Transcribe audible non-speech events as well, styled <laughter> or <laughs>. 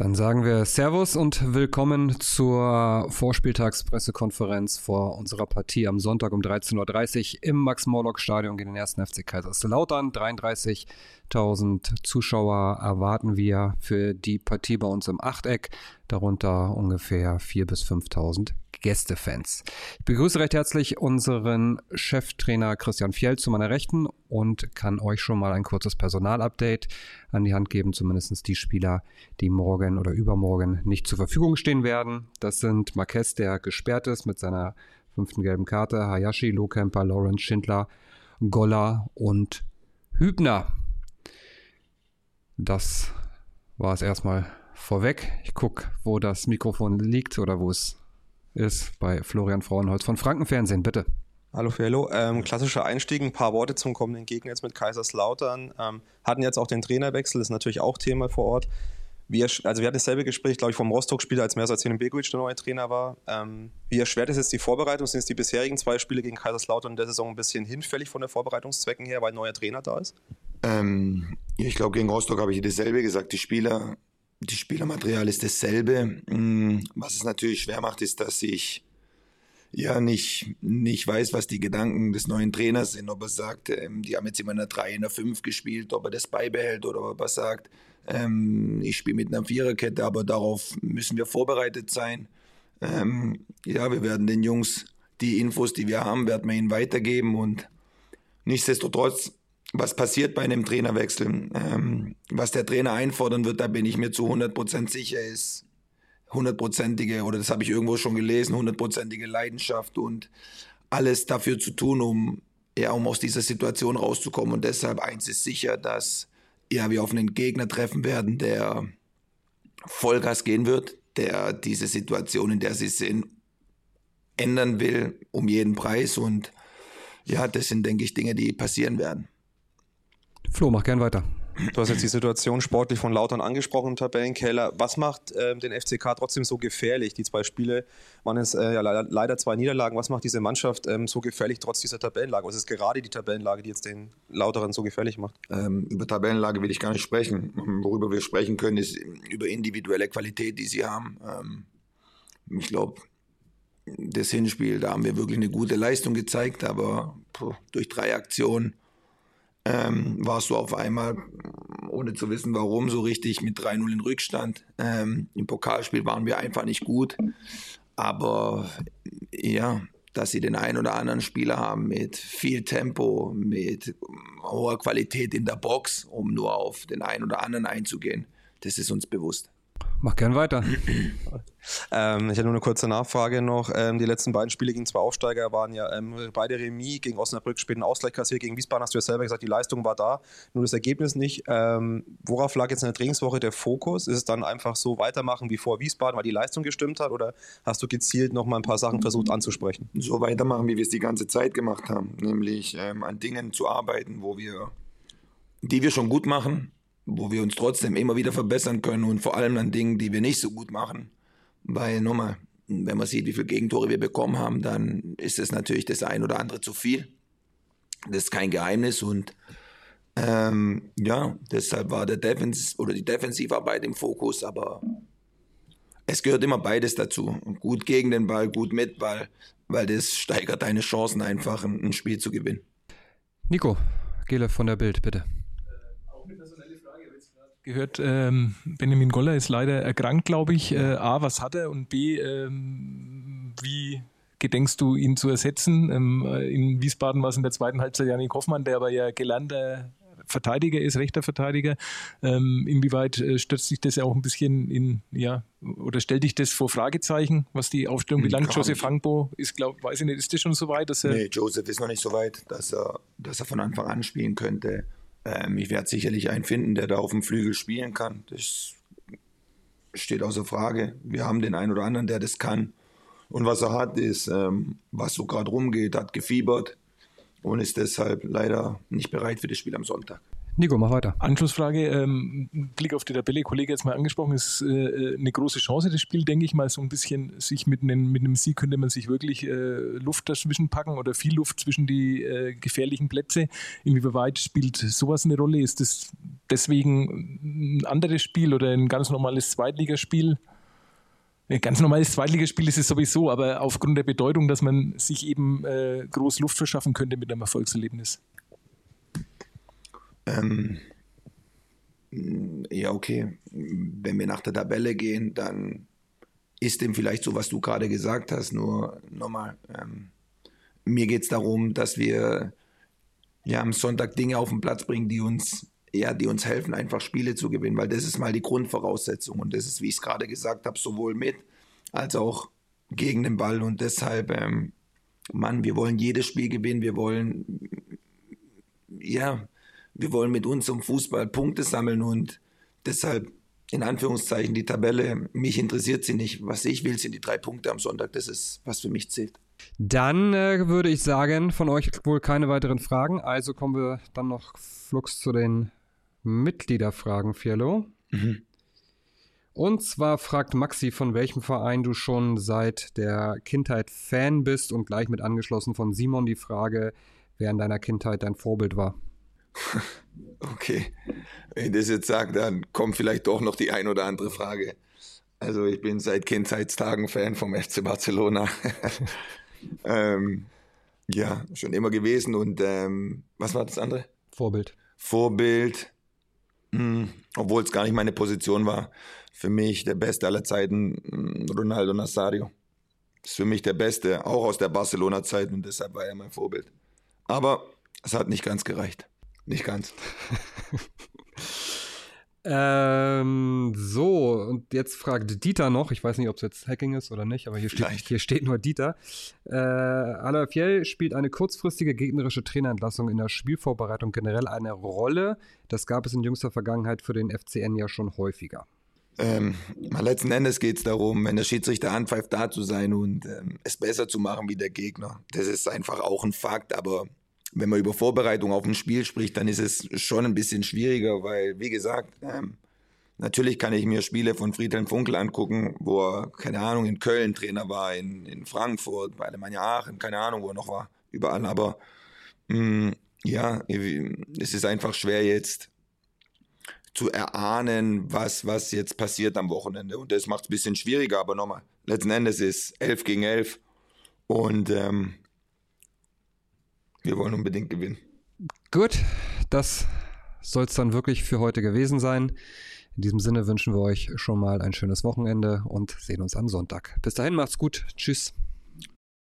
Dann sagen wir Servus und willkommen zur Vorspieltagspressekonferenz vor unserer Partie am Sonntag um 13.30 Uhr im Max-Morlock-Stadion gegen den 1. FC Kaiserslautern. 33.000 Zuschauer erwarten wir für die Partie bei uns im Achteck, darunter ungefähr 4.000 bis 5.000 Gästefans. Ich begrüße recht herzlich unseren Cheftrainer Christian Fjell zu meiner Rechten und kann euch schon mal ein kurzes Personalupdate an die Hand geben, zumindest die Spieler, die morgen oder übermorgen nicht zur Verfügung stehen werden. Das sind Marquez, der gesperrt ist mit seiner fünften gelben Karte, Hayashi, Lohkemper, Lawrence Schindler, Golla und Hübner. Das war es erstmal vorweg. Ich gucke, wo das Mikrofon liegt oder wo es ist bei Florian Frauenholz von Frankenfernsehen. Bitte. Hallo Fello. Ähm, klassischer Einstieg, ein paar Worte zum kommenden Gegner jetzt mit Kaiserslautern. Ähm, hatten jetzt auch den Trainerwechsel, ist natürlich auch Thema vor Ort. Wir, also wir hatten dasselbe Gespräch, glaube ich, vom Rostock-Spieler, als Mersatin Begovic der neue Trainer war. Ähm, wie erschwert ist jetzt die Vorbereitung? Sind es die bisherigen zwei Spiele gegen Kaiserslautern in der Saison ein bisschen hinfällig von der Vorbereitungszwecken her, weil ein neuer Trainer da ist? Ähm, ich glaube, gegen Rostock habe ich dasselbe gesagt. Die Spieler die Spielermaterial ist dasselbe. Mm, was es natürlich schwer macht, ist, dass ich ja nicht, nicht weiß, was die Gedanken des neuen Trainers sind. Ob er sagt, ähm, die haben jetzt immer in einer 3, in einer 5 gespielt, ob er das beibehält oder ob er sagt, ähm, ich spiele mit einer Viererkette, aber darauf müssen wir vorbereitet sein. Ähm, ja, wir werden den Jungs die Infos, die wir haben, werden wir ihnen weitergeben und nichtsdestotrotz was passiert bei einem Trainerwechsel. Ähm, was der Trainer einfordern wird, da bin ich mir zu 100% sicher, ist hundertprozentige, oder das habe ich irgendwo schon gelesen, hundertprozentige Leidenschaft und alles dafür zu tun, um, ja, um aus dieser Situation rauszukommen. Und deshalb eins ist sicher, dass ja, wir auf einen Gegner treffen werden, der Vollgas gehen wird, der diese Situation, in der sie sind, ändern will, um jeden Preis. Und ja, das sind, denke ich, Dinge, die passieren werden. Flo, mach gern weiter. Du hast jetzt die Situation sportlich von Lautern angesprochen im Tabellenkeller. Was macht ähm, den FCK trotzdem so gefährlich? Die zwei Spiele waren jetzt äh, ja, leider zwei Niederlagen. Was macht diese Mannschaft ähm, so gefährlich trotz dieser Tabellenlage? Was ist gerade die Tabellenlage, die jetzt den Lauteren so gefährlich macht? Ähm, über Tabellenlage will ich gar nicht sprechen. Worüber wir sprechen können, ist über individuelle Qualität, die sie haben. Ähm, ich glaube, das Hinspiel, da haben wir wirklich eine gute Leistung gezeigt, aber puh, durch drei Aktionen ähm, warst du auf einmal, ohne zu wissen warum, so richtig mit 3-0 in Rückstand. Ähm, Im Pokalspiel waren wir einfach nicht gut. Aber ja, dass sie den einen oder anderen Spieler haben mit viel Tempo, mit hoher Qualität in der Box, um nur auf den einen oder anderen einzugehen, das ist uns bewusst. Mach gern weiter. <clears throat> ähm, ich hätte nur eine kurze Nachfrage noch. Ähm, die letzten beiden Spiele gegen zwei Aufsteiger waren ja ähm, beide Remis gegen Osnabrück, späten Ausgleich kassiert. Gegen Wiesbaden hast du ja selber gesagt, die Leistung war da, nur das Ergebnis nicht. Ähm, worauf lag jetzt in der Trainingswoche der Fokus? Ist es dann einfach so weitermachen wie vor Wiesbaden, weil die Leistung gestimmt hat? Oder hast du gezielt noch mal ein paar Sachen versucht anzusprechen? So weitermachen, wie wir es die ganze Zeit gemacht haben. Nämlich ähm, an Dingen zu arbeiten, wo wir, die wir schon gut machen wo wir uns trotzdem immer wieder verbessern können und vor allem an Dingen, die wir nicht so gut machen. Weil nochmal, wenn man sieht, wie viele Gegentore wir bekommen haben, dann ist es natürlich das ein oder andere zu viel. Das ist kein Geheimnis und ähm, ja, deshalb war der Defens oder die Defensivarbeit im Fokus, aber es gehört immer beides dazu. Gut gegen den Ball, gut mit Ball, weil das steigert deine Chancen einfach, ein Spiel zu gewinnen. Nico, Gele von der Bild, bitte gehört, ähm, Benjamin Goller ist leider erkrankt, glaube ich. Äh, A, was hat er? Und B, ähm, wie gedenkst du, ihn zu ersetzen? Ähm, äh, in Wiesbaden war es in der zweiten Halbzeit Janik Hoffmann, der aber ja gelernter Verteidiger ist, rechter Verteidiger. Ähm, inwieweit äh, stürzt sich das ja auch ein bisschen in, ja, oder stellt dich das vor Fragezeichen, was die Aufstellung belangt? Hm, Joseph Hangbo ist, glaube weiß ich nicht, ist das schon so weit? Dass er nee, Joseph ist noch nicht so weit, dass er, dass er von Anfang an spielen könnte. Ähm, ich werde sicherlich einen finden, der da auf dem Flügel spielen kann. Das steht außer Frage. Wir haben den einen oder anderen, der das kann. Und was er hat, ist, ähm, was so gerade rumgeht, hat gefiebert und ist deshalb leider nicht bereit für das Spiel am Sonntag. Nico, mach weiter. Anschlussfrage, ähm, Blick auf die Tabelle, Kollege jetzt mal angesprochen, ist äh, eine große Chance, das Spiel, denke ich mal, so ein bisschen sich mit einem, mit einem Sieg könnte man sich wirklich äh, Luft dazwischen packen oder viel Luft zwischen die äh, gefährlichen Plätze. Inwieweit spielt sowas eine Rolle? Ist das deswegen ein anderes Spiel oder ein ganz normales Zweitligaspiel? Ein ganz normales Zweitligaspiel ist es sowieso, aber aufgrund der Bedeutung, dass man sich eben äh, groß Luft verschaffen könnte mit einem Erfolgserlebnis. Ähm, ja, okay. Wenn wir nach der Tabelle gehen, dann ist dem vielleicht so, was du gerade gesagt hast. Nur nochmal, ähm, mir geht es darum, dass wir ja, am Sonntag Dinge auf den Platz bringen, die uns, ja, die uns helfen, einfach Spiele zu gewinnen, weil das ist mal die Grundvoraussetzung. Und das ist, wie ich es gerade gesagt habe, sowohl mit als auch gegen den Ball. Und deshalb, ähm, Mann, wir wollen jedes Spiel gewinnen, wir wollen ja wir wollen mit unserem Fußball Punkte sammeln und deshalb in Anführungszeichen die Tabelle, mich interessiert sie nicht. Was ich will, sind die drei Punkte am Sonntag. Das ist, was für mich zählt. Dann äh, würde ich sagen, von euch wohl keine weiteren Fragen. Also kommen wir dann noch flugs zu den Mitgliederfragen, Fiello. Mhm. Und zwar fragt Maxi, von welchem Verein du schon seit der Kindheit Fan bist und gleich mit angeschlossen von Simon die Frage, wer in deiner Kindheit dein Vorbild war. <laughs> Okay, wenn ich das jetzt sage, dann kommt vielleicht doch noch die ein oder andere Frage. Also ich bin seit Kindheitstagen Fan vom FC Barcelona. <laughs> ähm, ja, schon immer gewesen. Und ähm, was war das andere? Vorbild. Vorbild. Hm, obwohl es gar nicht meine Position war. Für mich der Beste aller Zeiten, hm, Ronaldo Nazario. Ist für mich der Beste, auch aus der Barcelona-Zeit und deshalb war er mein Vorbild. Aber es hat nicht ganz gereicht. Nicht ganz. <laughs> ähm, so, und jetzt fragt Dieter noch, ich weiß nicht, ob es jetzt Hacking ist oder nicht, aber hier, steht, hier steht, nur Dieter. Äh, Alain Fiel spielt eine kurzfristige gegnerische Trainerentlassung in der Spielvorbereitung generell eine Rolle. Das gab es in jüngster Vergangenheit für den FCN ja schon häufiger. Ähm, letzten Endes geht es darum, wenn der Schiedsrichter anpfeift, da zu sein und ähm, es besser zu machen wie der Gegner. Das ist einfach auch ein Fakt, aber wenn man über Vorbereitung auf ein Spiel spricht, dann ist es schon ein bisschen schwieriger, weil, wie gesagt, ähm, natürlich kann ich mir Spiele von Friedhelm Funkel angucken, wo er, keine Ahnung, in Köln Trainer war, in, in Frankfurt, bei Alemannia Aachen, keine Ahnung, wo er noch war, überall. Aber mh, mm, ja, es ist einfach schwer jetzt zu erahnen, was, was jetzt passiert am Wochenende. Und das macht es ein bisschen schwieriger, aber nochmal, letzten Endes ist 11 gegen 11 und ähm, wir wollen unbedingt gewinnen. Gut, das soll es dann wirklich für heute gewesen sein. In diesem Sinne wünschen wir euch schon mal ein schönes Wochenende und sehen uns am Sonntag. Bis dahin, macht's gut. Tschüss.